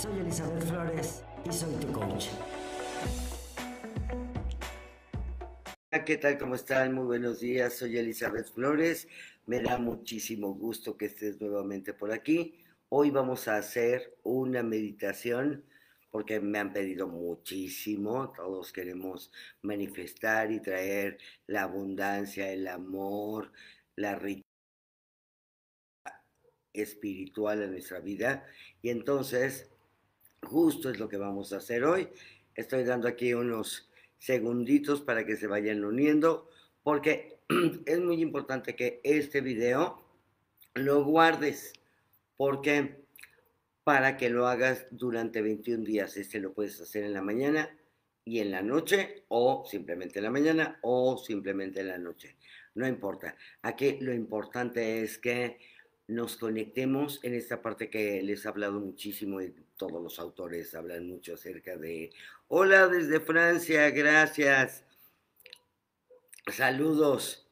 Soy Elizabeth Flores y soy tu coach. ¿Qué tal? ¿Cómo están? Muy buenos días. Soy Elizabeth Flores. Me da muchísimo gusto que estés nuevamente por aquí. Hoy vamos a hacer una meditación porque me han pedido muchísimo. Todos queremos manifestar y traer la abundancia, el amor, la riqueza espiritual en nuestra vida. Y entonces Justo es lo que vamos a hacer hoy. Estoy dando aquí unos segunditos para que se vayan uniendo, porque es muy importante que este video lo guardes, porque para que lo hagas durante 21 días, este lo puedes hacer en la mañana y en la noche, o simplemente en la mañana, o simplemente en la noche. No importa. Aquí lo importante es que nos conectemos en esta parte que les he hablado muchísimo y todos los autores hablan mucho acerca de, hola desde Francia, gracias, saludos.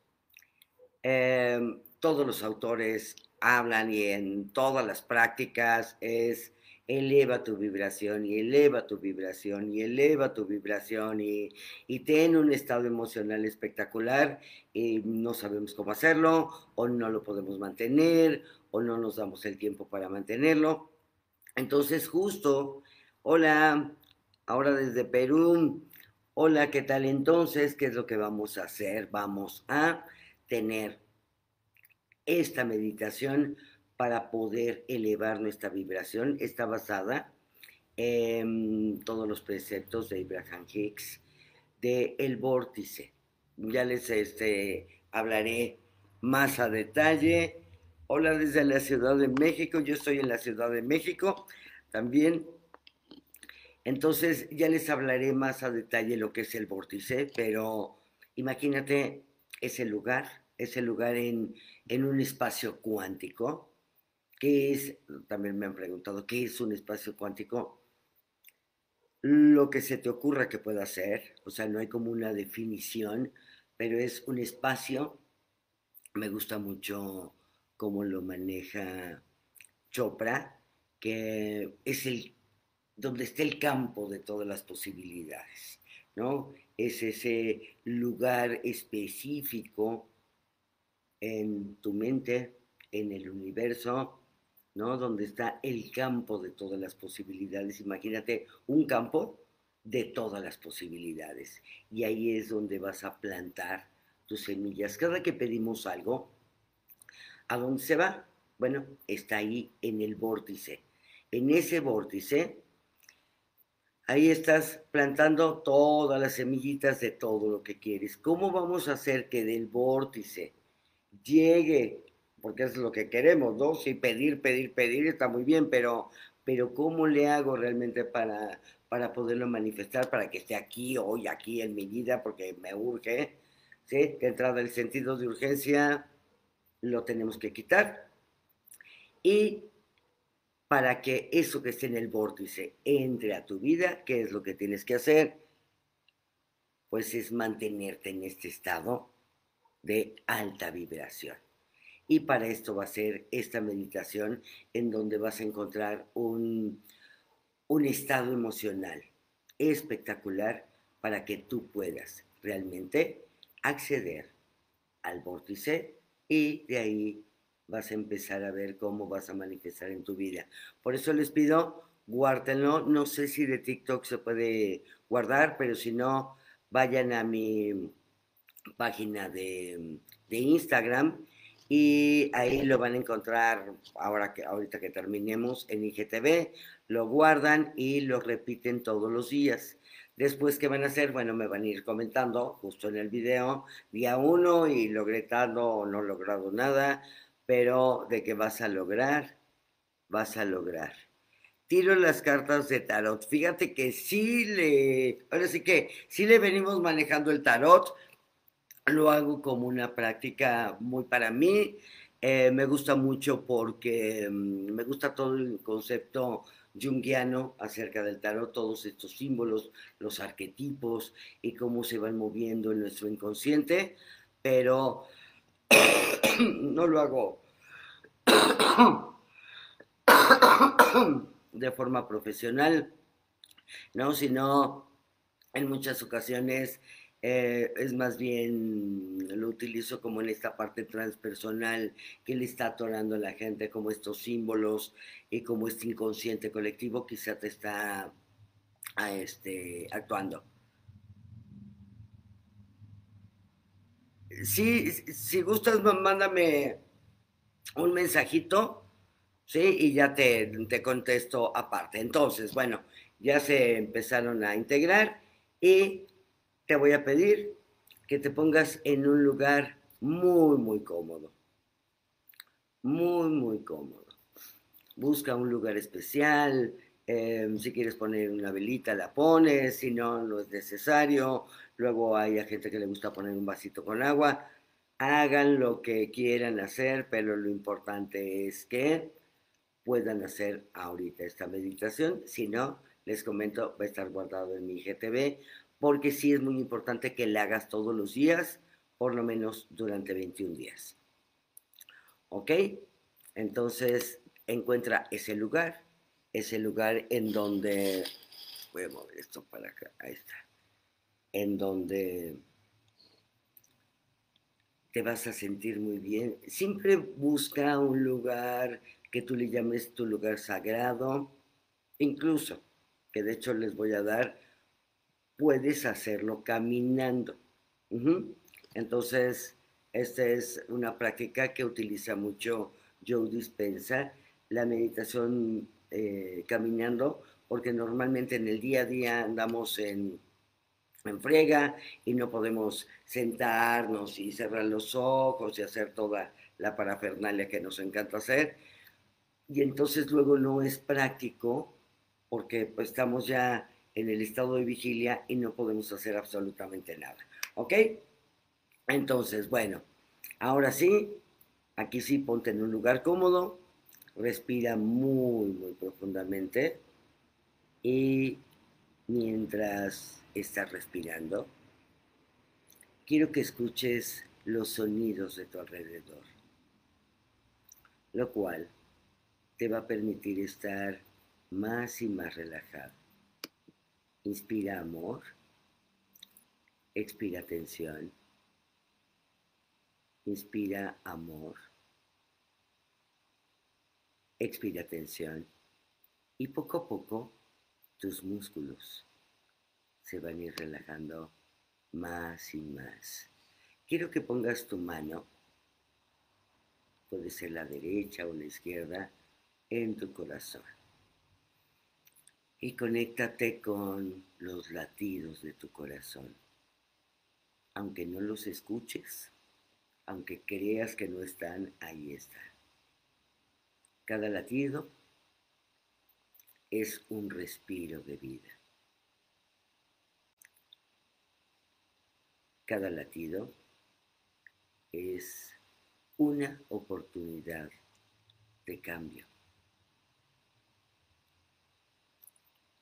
Em, todos los autores hablan y en todas las prácticas es eleva tu vibración y eleva tu vibración y eleva tu vibración y, y ten un estado emocional espectacular y no sabemos cómo hacerlo o no lo podemos mantener o no nos damos el tiempo para mantenerlo. Entonces justo, hola, ahora desde Perú, hola, ¿qué tal entonces? ¿Qué es lo que vamos a hacer? Vamos a tener esta meditación para poder elevar nuestra vibración. Está basada en todos los preceptos de Abraham Hicks de el vórtice. Ya les este, hablaré más a detalle. Hola desde la Ciudad de México, yo estoy en la Ciudad de México también. Entonces ya les hablaré más a detalle lo que es el vórtice, pero imagínate ese lugar, ese lugar en, en un espacio cuántico, ¿Qué es? También me han preguntado, ¿qué es un espacio cuántico? Lo que se te ocurra que pueda ser, o sea, no hay como una definición, pero es un espacio, me gusta mucho cómo lo maneja Chopra, que es el donde está el campo de todas las posibilidades, ¿no? Es ese lugar específico en tu mente, en el universo, ¿no? Donde está el campo de todas las posibilidades. Imagínate un campo de todas las posibilidades. Y ahí es donde vas a plantar tus semillas. Cada que pedimos algo, ¿a dónde se va? Bueno, está ahí en el vórtice. En ese vórtice, ahí estás plantando todas las semillitas de todo lo que quieres. ¿Cómo vamos a hacer que del vórtice llegue porque es lo que queremos, ¿no? Sí, pedir, pedir, pedir está muy bien, pero, pero ¿cómo le hago realmente para, para poderlo manifestar, para que esté aquí, hoy, aquí en mi vida, porque me urge, ¿sí? Que entrada el sentido de urgencia lo tenemos que quitar. Y para que eso que esté en el vórtice entre a tu vida, ¿qué es lo que tienes que hacer? Pues es mantenerte en este estado de alta vibración. Y para esto va a ser esta meditación en donde vas a encontrar un, un estado emocional espectacular para que tú puedas realmente acceder al vórtice y de ahí vas a empezar a ver cómo vas a manifestar en tu vida. Por eso les pido, guárdenlo. No sé si de TikTok se puede guardar, pero si no, vayan a mi página de, de Instagram y ahí lo van a encontrar ahora que ahorita que terminemos en IGTV, lo guardan y lo repiten todos los días. Después, ¿qué van a hacer? Bueno, me van a ir comentando justo en el video, día uno y logré tanto o no logrado nada, pero de que vas a lograr, vas a lograr. Tiro las cartas de tarot. Fíjate que sí le, ahora sí que sí le venimos manejando el tarot, lo hago como una práctica muy para mí. Eh, me gusta mucho porque mm, me gusta todo el concepto junguiano acerca del tarot, todos estos símbolos, los arquetipos y cómo se van moviendo en nuestro inconsciente, pero no lo hago. de forma profesional, ¿no? Sino en muchas ocasiones eh, es más bien, lo utilizo como en esta parte transpersonal que le está atorando a la gente, como estos símbolos y como este inconsciente colectivo quizá te está a este, actuando. Sí, si gustas, mándame un mensajito, ¿sí? Y ya te, te contesto aparte. Entonces, bueno, ya se empezaron a integrar y te voy a pedir que te pongas en un lugar muy, muy cómodo. Muy, muy cómodo. Busca un lugar especial. Em, si quieres poner una velita, la pones. Si no, no es necesario. Luego hay a gente que le gusta poner un vasito con agua. Hagan lo que quieran hacer, pero lo importante es que puedan hacer ahorita esta meditación. Si no, les comento, va a estar guardado en mi GTV porque sí es muy importante que le hagas todos los días, por lo menos durante 21 días. ¿Ok? Entonces, encuentra ese lugar, ese lugar en donde, voy a mover esto para acá, ahí está, en donde te vas a sentir muy bien. Siempre busca un lugar que tú le llames tu lugar sagrado, incluso, que de hecho les voy a dar puedes hacerlo caminando. Entonces, esta es una práctica que utiliza mucho Joe Dispensa, la meditación eh, caminando, porque normalmente en el día a día andamos en, en frega y no podemos sentarnos y cerrar los ojos y hacer toda la parafernalia que nos encanta hacer. Y entonces luego no es práctico porque pues, estamos ya en el estado de vigilia y no podemos hacer absolutamente nada. ¿Ok? Entonces, bueno, ahora sí, aquí sí ponte en un lugar cómodo, respira muy, muy profundamente y mientras estás respirando, quiero que escuches los sonidos de tu alrededor, lo cual te va a permitir estar más y más relajado. Inspira amor. Expira tensión. Inspira amor. Expira tensión. Y poco a poco tus músculos se van a ir relajando más y más. Quiero que pongas tu mano, puede ser la derecha o la izquierda, en tu corazón y conéctate con los latidos de tu corazón. Aunque no los escuches, aunque creas que no están, ahí están. Cada latido es un respiro de vida. Cada latido es una oportunidad de cambio.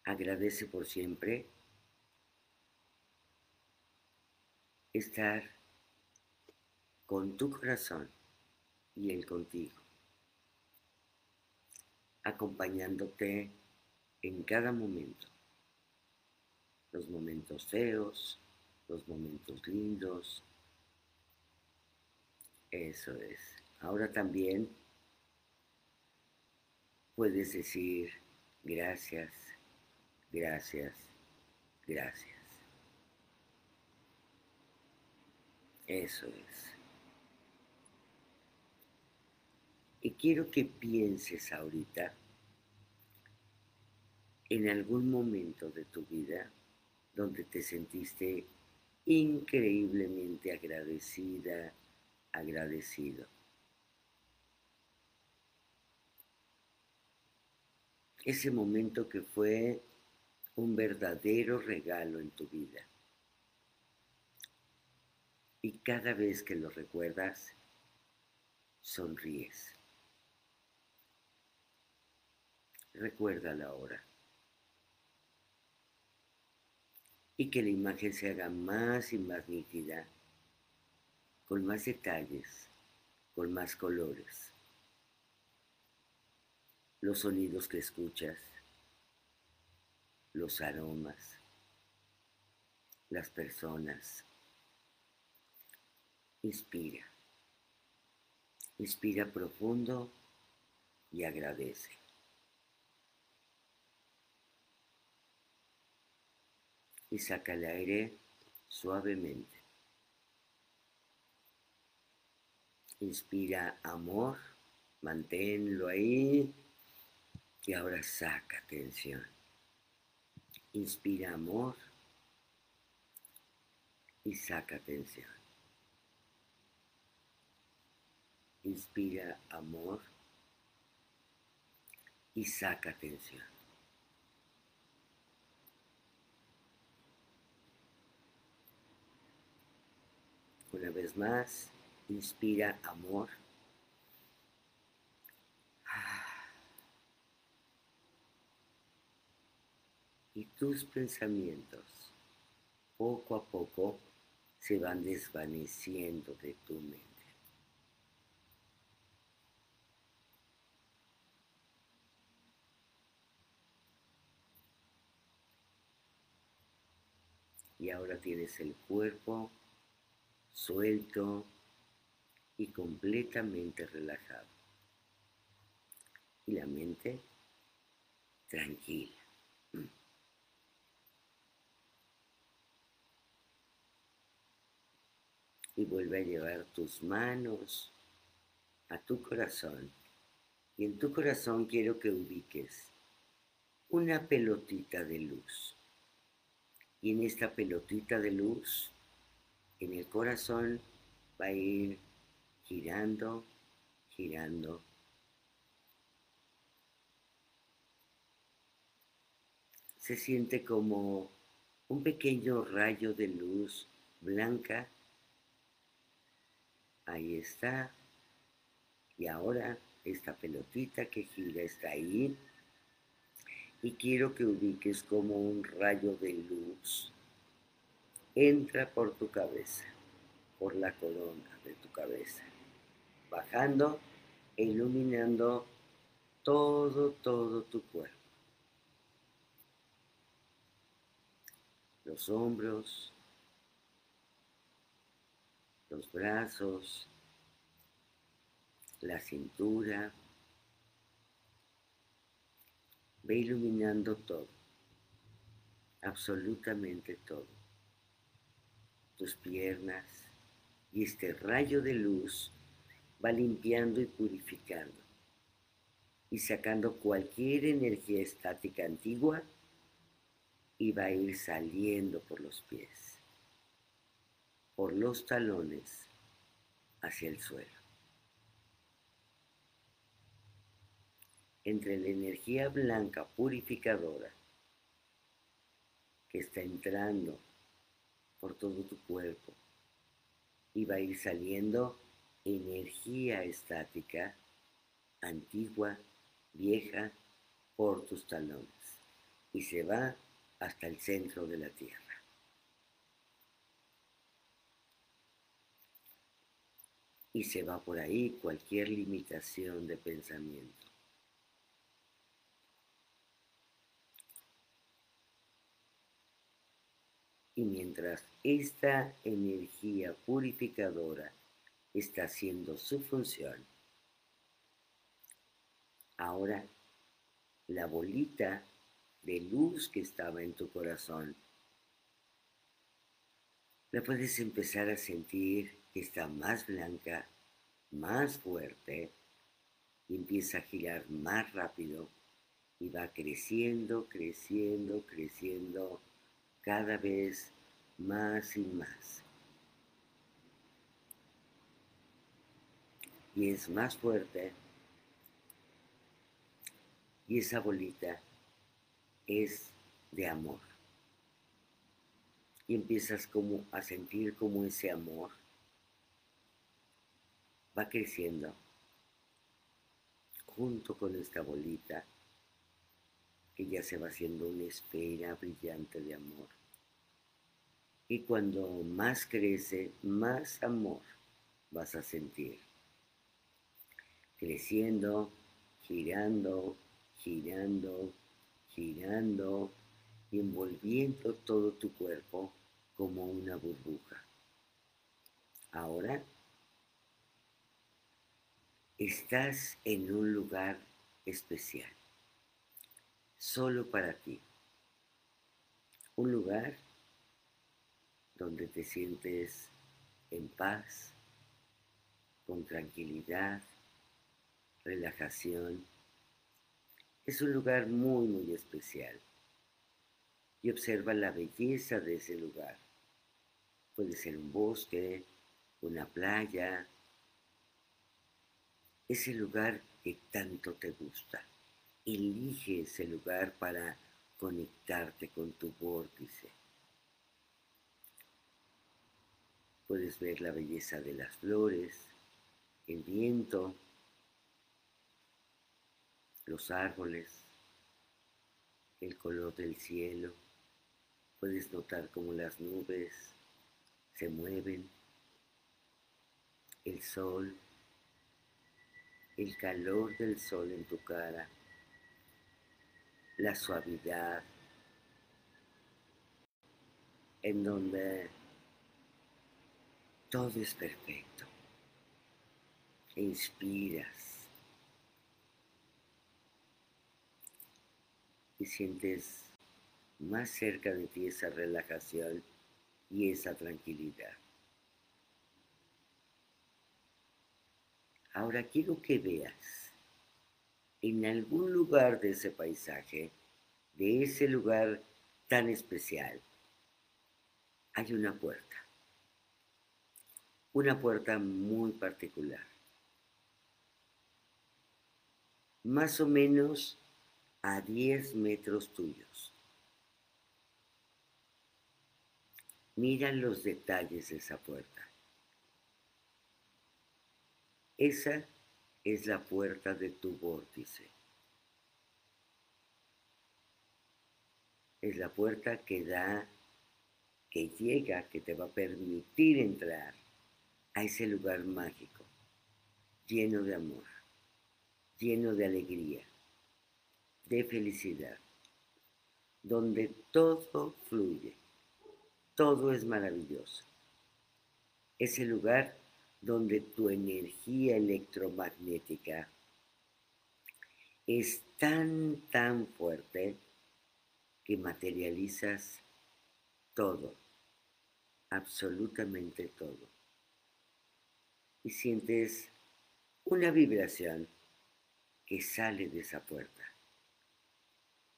Agradece por siempre estar con tu corazón y él contigo, acompañándote en cada momento, los momentos feos, los momentos lindos. Eso es. Ahora también puedes decir gracias, Gracias, gracias. Eso es. Y quiero que pienses ahorita en algún momento de tu vida donde te sentiste increíblemente agradecida, agradecido. Ese momento que fue un verdadero regalo en tu vida. Y cada vez que lo recuerdas, sonríes. Recuérdalo ahora. Y que la imagen se haga más y más nítida, con más detalles, con más colores. Los sonidos que escuchas, los aromas, las personas. Inspira. Inspira profundo y agradece. Y saca el aire suavemente. Inspira amor, manténlo ahí y ahora saca tensión. Inspira amor y saca tensión. Inspira amor y saca tensión. Una vez más, inspira amor y tus pensamientos poco a poco se van desvaneciendo de tu mente. Y ahora tienes el cuerpo suelto y completamente relajado. Y la mente tranquila. Y vuelve a llevar tus manos a tu corazón. Y en tu corazón quiero que ubiques una pelotita de luz. Y en esta pelotita de luz, en el corazón, va a ir girando, girando. Se siente como un pequeño rayo de luz blanca Ahí está. Y ahora esta pelotita que gira está ahí. Y quiero que ubiques como un rayo de luz. Entra por tu cabeza, por la corona de tu cabeza, bajando e iluminando todo, todo tu cuerpo. Los hombros, los brazos, la cintura. Ve iluminando todo, absolutamente todo. Tus piernas y este rayo de luz va limpiando y purificando y sacando cualquier energía estática antigua y va a ir saliendo por los pies por los talones hacia el suelo. Entre la energía blanca purificadora que está entrando por todo tu cuerpo y va a ir saliendo energía estática, antigua, vieja, por tus talones y se va hasta el centro de la tierra. Y se va por ahí cualquier limitación de pensamiento. Y mientras esta energía purificadora está haciendo su función, ahora la bolita de luz que estaba en tu corazón, la puedes empezar a sentir está más blanca, más fuerte, y empieza a girar más rápido y va creciendo, creciendo, creciendo cada vez más y más. Y es más fuerte. Y esa bolita es de amor. Y empiezas como a sentir como ese amor va creciendo junto con esta bolita que ya se va haciendo una esfera brillante de amor. Y cuando más crece, más amor vas a sentir. Creciendo, girando, girando, girando y envolviendo todo tu cuerpo como una burbuja. Ahora estás en un lugar especial, solo para ti. Un lugar donde te sientes en paz, con tranquilidad, relajación. Es un lugar muy, muy especial. Y observa la belleza de ese lugar. Puede ser un bosque, una playa, ese lugar que tanto te gusta. Elige ese lugar para conectarte con tu vórtice. Puedes ver la belleza de las flores, el viento, los árboles, el color del cielo. Puedes notar cómo las nubes se mueven, el sol, el calor del sol en tu cara, la suavidad, en donde todo es perfecto. Inspiras y sientes más cerca de ti esa relajación y esa tranquilidad. Ahora quiero que veas en algún lugar de ese paisaje, de ese lugar tan especial, hay una puerta una puerta muy particular. Más o menos a 10 metros tuyos. Mira los detalles de esa puerta. Esa es la puerta de tu vórtice. Es la puerta que da, que llega, que te va a permitir entrar a ese lugar mágico, lleno de amor, lleno de alegría, de felicidad, donde todo fluye, todo es maravilloso. Ese lugar donde tu energía electromagnética es tan, tan fuerte que materializas todo, absolutamente todo y sientes una vibración que sale de esa puerta.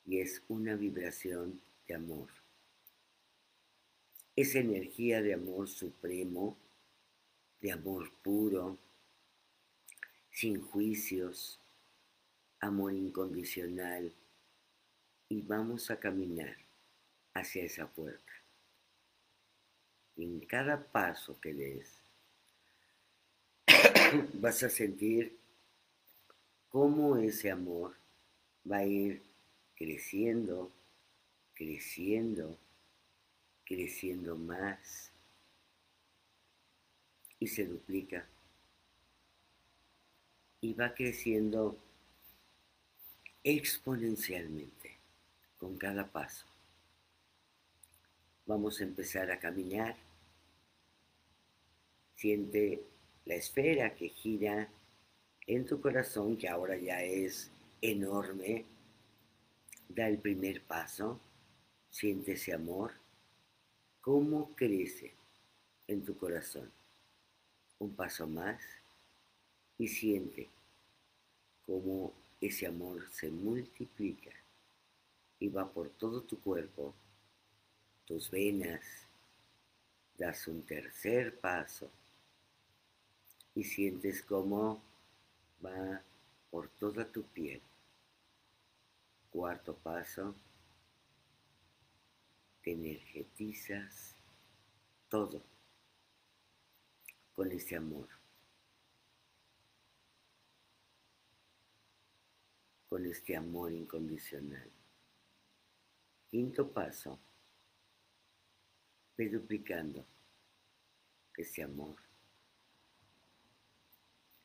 Y es una vibración de amor. Esa energía de amor supremo, de amor puro, sin juicios, amor incondicional. Y vamos a caminar hacia esa puerta. En cada paso que des, vas a sentir cómo ese amor va a ir creciendo, creciendo, creciendo más y se duplica y va creciendo exponencialmente con cada paso. Vamos a empezar a caminar. Siente la esfera que gira en tu corazón, que ahora ya es enorme, da el primer paso, siente ese amor, cómo crece en tu corazón. Un paso más y siente cómo ese amor se multiplica y va por todo tu cuerpo, tus venas, das un tercer paso y sientes cómo va por toda tu piel. Cuarto paso, te energetizas todo con ese amor, con este amor incondicional. Quinto paso, ve duplicando ese amor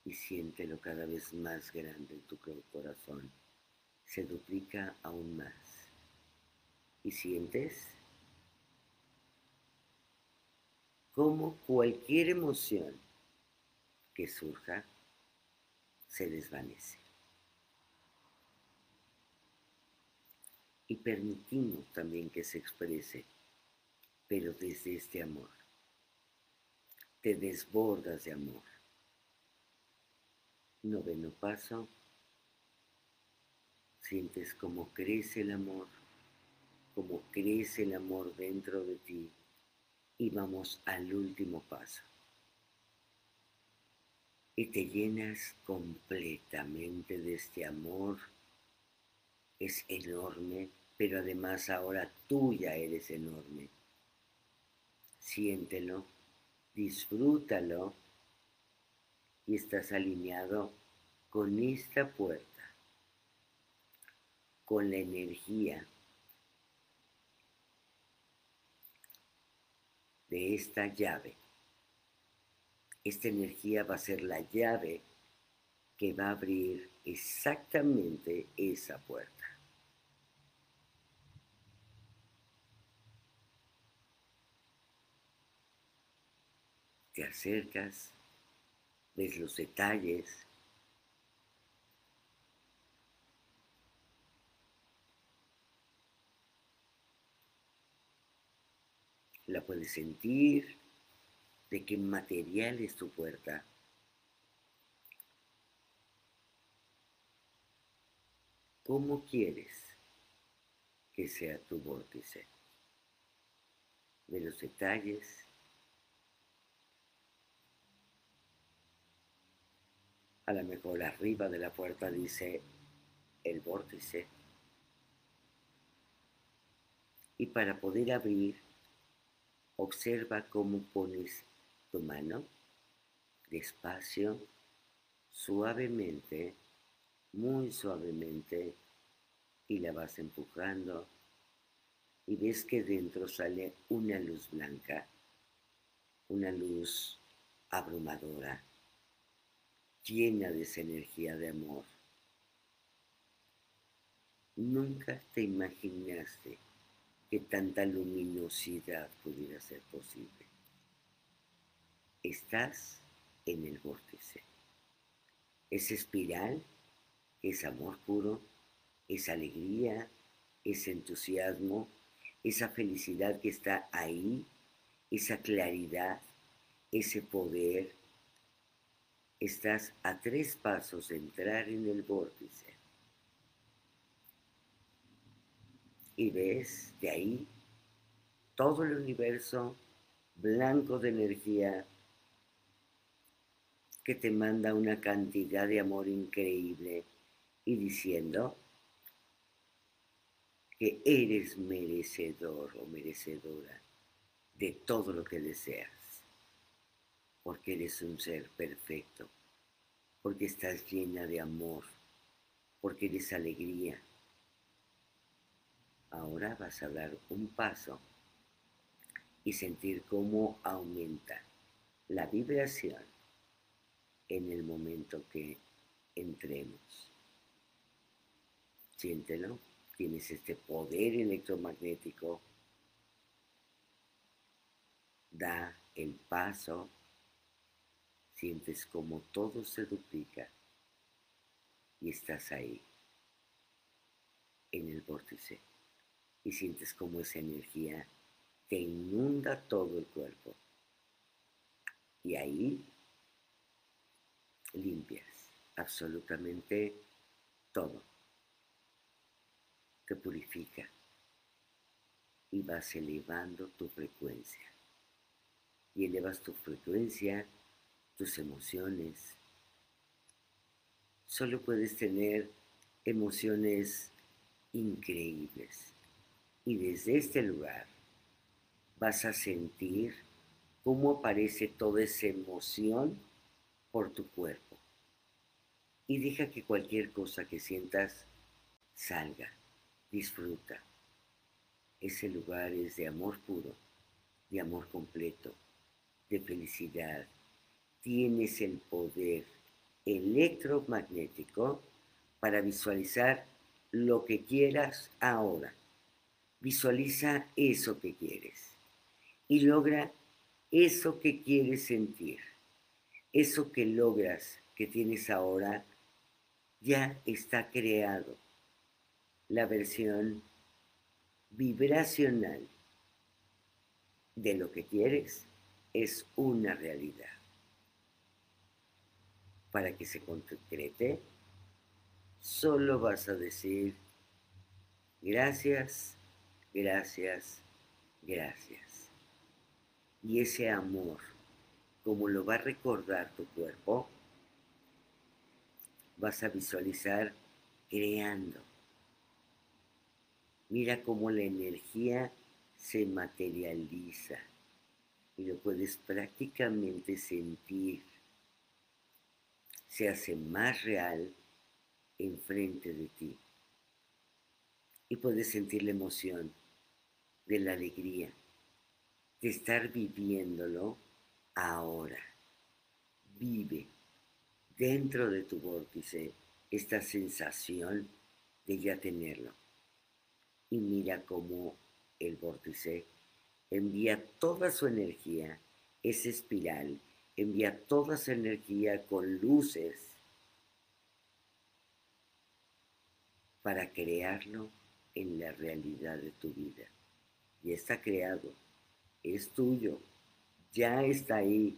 y siéntelo cada vez más grande en tu corazón. Se duplica aún más. y sientes cómo cualquier emoción que surja se desvanece. Y permitimos también que se exprese, pero desde este amor. Te desbordas de amor. Noveno paso. Sientes cómo crece el amor, cómo crece el amor dentro de ti. Y vamos al último paso y te llenas completamente de este amor. Es enorme, pero además ahora tú ya eres enorme. Siéntelo, disfrútalo y estás alineado con esta puerta, con la energía de esta llave esta energía va a ser la llave que va a abrir exactamente esa puerta. Te acercas, ves los detalles, la puedes sentir, de qué material es tu puerta. ¿Cómo quieres que sea tu vórtice? De los detalles. A lo mejor arriba de la puerta dice el vórtice. Y para poder abrir, observa cómo pones tu mano despacio, suavemente, muy suavemente, y la vas empujando y ves que dentro sale una luz blanca, una luz abrumadora, llena de esa energía de amor. Nunca te imaginaste que tanta luminosidad pudiera ser posible estás en el vórtice. Es espiral es amor puro, es alegría, es entusiasmo, esa felicidad que está ahí, esa claridad, ese poder. Estás a tres pasos de entrar en el vórtice. Y ves de ahí todo el universo blanco de energía que te manda una cantidad de amor increíble y diciendo que eres merecedor o merecedora de todo lo que deseas, porque eres un ser perfecto, porque estás llena de amor, porque eres alegría. Ahora vas a dar un paso y sentir cómo aumenta la vibración en el momento que entremos. Siéntelo, tienes este poder electromagnético. Da el paso, sientes como todo se duplica y estás ahí, en el vórtice, y sientes como esa energía te inunda todo el cuerpo. Y ahí limpias absolutamente todo. Te purifica y vas elevando tu frecuencia. Y elevas tu frecuencia, tus emociones. Solo puedes tener emociones increíbles. Y desde este lugar vas a sentir cómo aparece toda esa emoción por tu cuerpo. Y deja que cualquier cosa que sientas salga, disfruta. Ese lugar es de amor puro, de amor completo, de felicidad. Tienes el poder electromagnético para visualizar lo que quieras ahora. Visualiza eso que quieres y logra eso que quieres sentir. Eso que logras, que tienes ahora, ya está creado. La versión vibracional de lo que quieres es una realidad. Para que se concrete, solo vas a decir gracias, gracias, gracias. Y ese amor, como lo va a recordar tu cuerpo, vas a visualizar creando. Mira cómo la energía se materializa y lo puedes prácticamente sentir. Se hace más real enfrente de ti. Y puedes sentir la emoción de la alegría de estar viviéndolo ahora. Vive dentro de tu vórtice esta sensación de ya tenerlo. Y mira cómo el vórtice envía toda su energía, esa espiral, envía toda su energía con luces para crearlo en la realidad de tu vida. Y está creado, es tuyo, ya está ahí.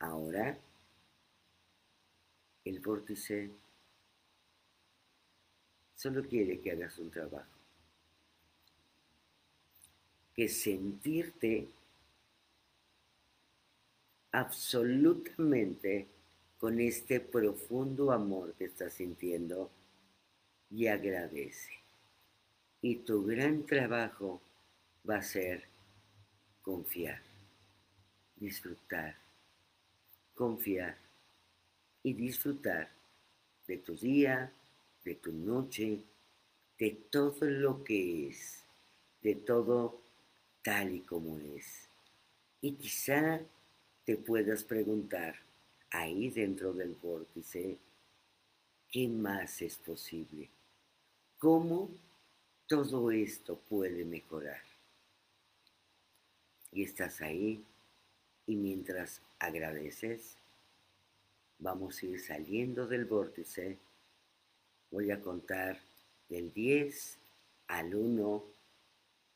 Ahora el vórtice solo quiere que hagas un trabajo. Que sentirte absolutamente con este profundo amor que estás sintiendo y agradece. Y tu gran trabajo va a ser confiar, disfrutar, confiar y disfrutar de tu día, de tu noche, de todo lo que es, de todo tal y como es. Y quizá te puedas preguntar ahí dentro del vórtice, ¿qué más es posible? ¿Cómo todo esto puede mejorar? Y estás ahí y mientras agradeces, vamos a ir saliendo del vórtice. Voy a contar del 10 al 1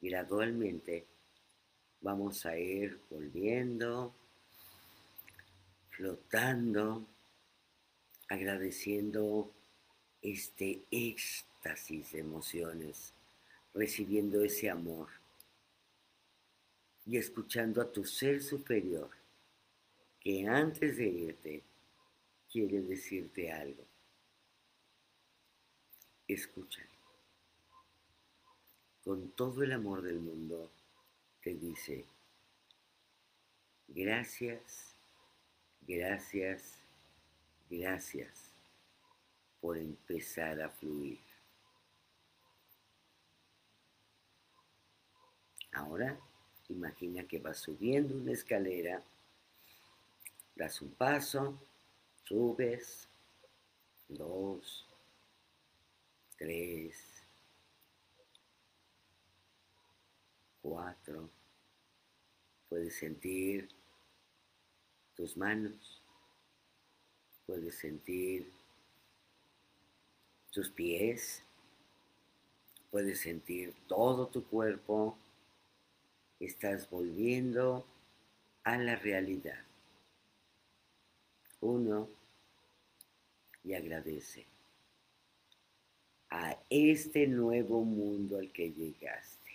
gradualmente. Vamos a ir volviendo, flotando, agradeciendo este éxtasis de emociones, recibiendo ese amor y escuchando a tu ser superior que antes de irte quiere decirte algo. Escúchalo. Con todo el amor del mundo te dice, gracias, gracias, gracias por empezar a fluir. Ahora imagina que vas subiendo una escalera, das un paso, Subes. Dos. Tres. Cuatro. Puedes sentir tus manos. Puedes sentir tus pies. Puedes sentir todo tu cuerpo. Estás volviendo a la realidad. Uno, y agradece a este nuevo mundo al que llegaste.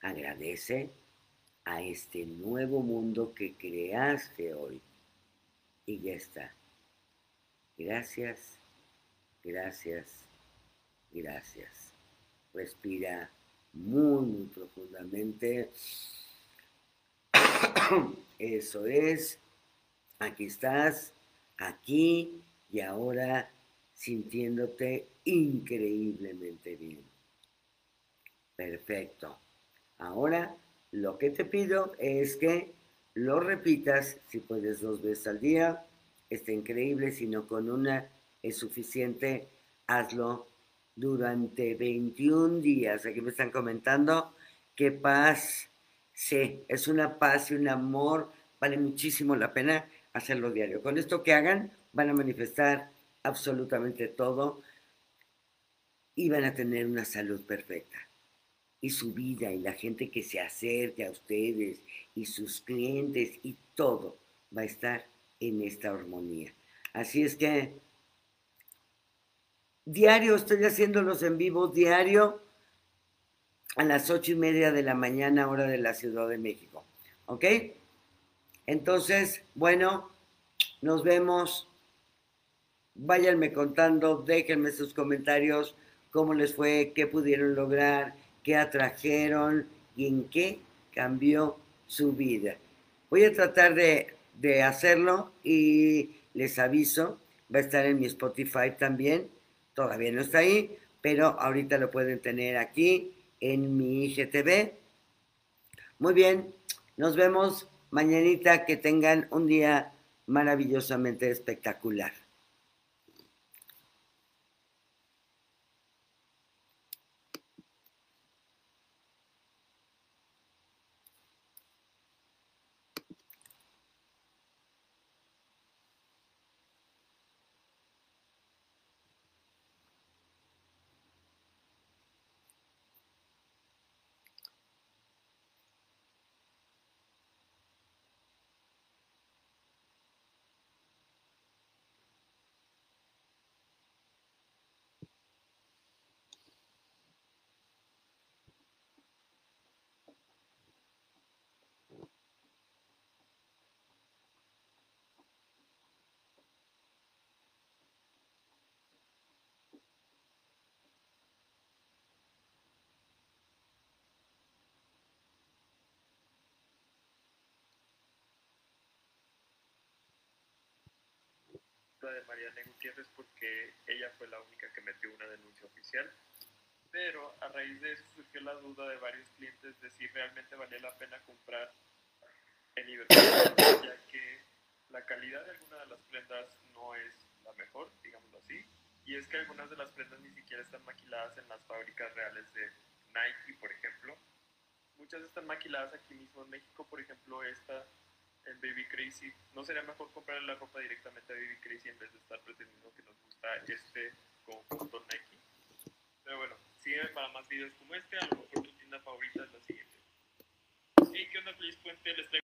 Agradece a este nuevo mundo que creaste hoy. Y ya está. Gracias, gracias, gracias. Respira muy, muy profundamente. Eso es. Aquí estás aquí y ahora sintiéndote increíblemente bien. Perfecto. Ahora lo que te pido es que lo repitas, si puedes dos veces al día, está increíble, si no con una es suficiente, hazlo durante 21 días. Aquí me están comentando qué paz. Sí, es una paz y un amor. Vale muchísimo la pena hacerlo diario. Con esto que hagan, van a manifestar absolutamente todo y van a tener una salud perfecta. Y su vida y la gente que se acerque a ustedes y sus clientes y todo va a estar en esta armonía. Así es que diario estoy haciéndolos en vivo, diario a las ocho y media de la mañana, hora de la Ciudad de México. ¿Ok? Entonces, bueno, nos vemos. Váyanme contando, déjenme sus comentarios, cómo les fue, qué pudieron lograr, qué atrajeron y en qué cambió su vida. Voy a tratar de, de hacerlo y les aviso, va a estar en mi Spotify también, todavía no está ahí, pero ahorita lo pueden tener aquí en mi IGTV. Muy bien, nos vemos mañanita, que tengan un día maravillosamente espectacular. De Mariana Gutiérrez porque ella fue la única que metió una denuncia oficial. Pero a raíz de eso surgió la duda de varios clientes de si realmente valía la pena comprar en libertad, ya que la calidad de algunas de las prendas no es la mejor, digámoslo así. Y es que algunas de las prendas ni siquiera están maquiladas en las fábricas reales de Nike, por ejemplo. Muchas están maquiladas aquí mismo en México, por ejemplo, esta en Baby Crazy. ¿No sería mejor comprar la ropa directamente a Baby Crazy en vez de estar pretendiendo que nos gusta este conjunto Nike? Pero bueno, sígueme para más videos como este. A lo mejor tu tienda favorita es la siguiente. Hey, ¿qué onda, Feliz Puente? Les traigo